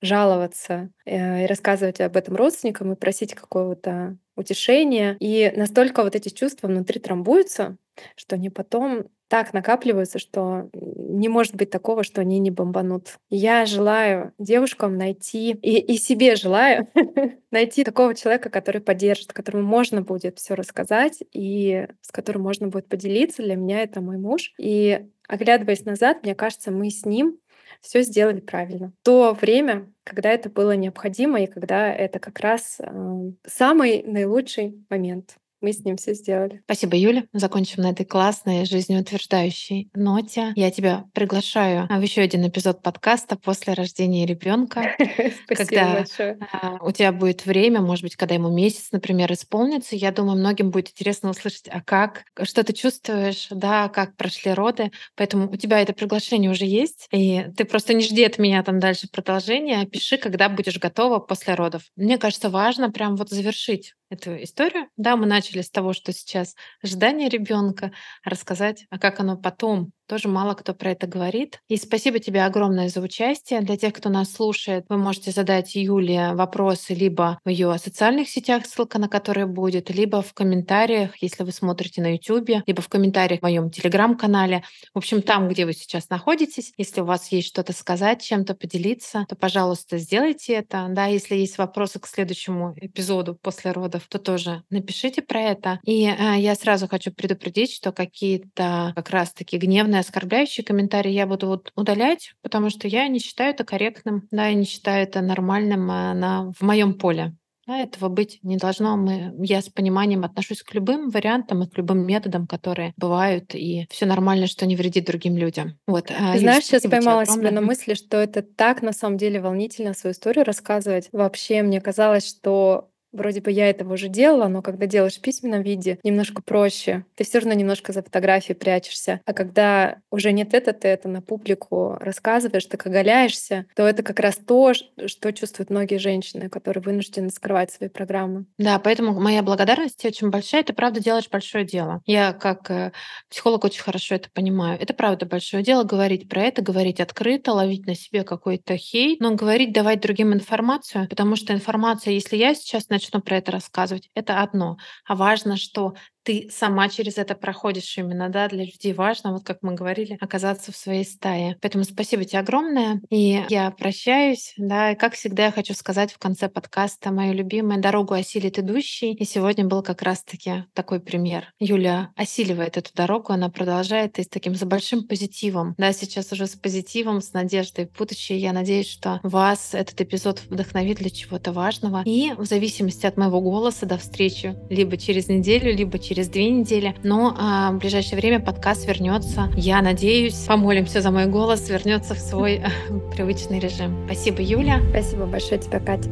жаловаться э, и рассказывать об этом родственникам и просить какого-то утешения. И настолько вот эти чувства внутри трамбуются, что они потом так накапливаются, что не может быть такого, что они не бомбанут. Я желаю девушкам найти, и, и себе желаю найти такого человека, который поддержит, которому можно будет все рассказать и с которым можно будет поделиться. Для меня это мой муж. И оглядываясь назад, мне кажется, мы с ним все сделали правильно. То время, когда это было необходимо и когда это как раз э, самый наилучший момент мы с ним все сделали. Спасибо, Юля. Закончим на этой классной, жизнеутверждающей ноте. Я тебя приглашаю в еще один эпизод подкаста после рождения ребенка. Спасибо большое. А, у тебя будет время, может быть, когда ему месяц, например, исполнится. Я думаю, многим будет интересно услышать, а как, что ты чувствуешь, да, как прошли роды. Поэтому у тебя это приглашение уже есть, и ты просто не жди от меня там дальше продолжения, а пиши, когда будешь готова после родов. Мне кажется, важно прям вот завершить эту историю. Да, мы начали с того, что сейчас ожидание ребенка, рассказать, а как оно потом тоже мало кто про это говорит. И спасибо тебе огромное за участие. Для тех, кто нас слушает, вы можете задать Юле вопросы либо в ее социальных сетях, ссылка на которые будет, либо в комментариях, если вы смотрите на YouTube, либо в комментариях в моем телеграм-канале. В общем, там, где вы сейчас находитесь, если у вас есть что-то сказать, чем-то поделиться, то, пожалуйста, сделайте это. Да, если есть вопросы к следующему эпизоду после родов, то тоже напишите про это. И э, я сразу хочу предупредить, что какие-то как раз-таки гневные негативные, оскорбляющие комментарии я буду вот удалять, потому что я не считаю это корректным, да, я не считаю это нормальным а, на, в моем поле. Да, этого быть не должно. Мы, я с пониманием отношусь к любым вариантам и к любым методам, которые бывают, и все нормально, что не вредит другим людям. Вот. А, Ты знаешь, сейчас поймала себя на мысли, что это так на самом деле волнительно свою историю рассказывать. Вообще, мне казалось, что Вроде бы я этого уже делала, но когда делаешь в письменном виде, немножко проще. Ты все равно немножко за фотографией прячешься. А когда уже нет это, ты это на публику рассказываешь, так оголяешься, то это как раз то, что чувствуют многие женщины, которые вынуждены скрывать свои программы. Да, поэтому моя благодарность тебе очень большая. Ты правда делаешь большое дело. Я как э, психолог очень хорошо это понимаю. Это правда большое дело говорить про это, говорить открыто, ловить на себе какой-то хейт, но говорить, давать другим информацию, потому что информация, если я сейчас начну начну про это рассказывать. Это одно. А важно, что ты сама через это проходишь именно, да, для людей важно, вот как мы говорили, оказаться в своей стае. Поэтому спасибо тебе огромное, и я прощаюсь, да, и как всегда я хочу сказать в конце подкаста мою любимую «Дорогу осилит идущий», и сегодня был как раз-таки такой пример. Юля осиливает эту дорогу, она продолжает и с таким за большим позитивом, да, сейчас уже с позитивом, с надеждой будущее. Я надеюсь, что вас этот эпизод вдохновит для чего-то важного, и в зависимости от моего голоса до встречи либо через неделю, либо через через две недели. Но а, в ближайшее время подкаст вернется. Я надеюсь, помолимся за мой голос, вернется в свой привычный режим. Спасибо, Юля. Спасибо большое тебе, Катя.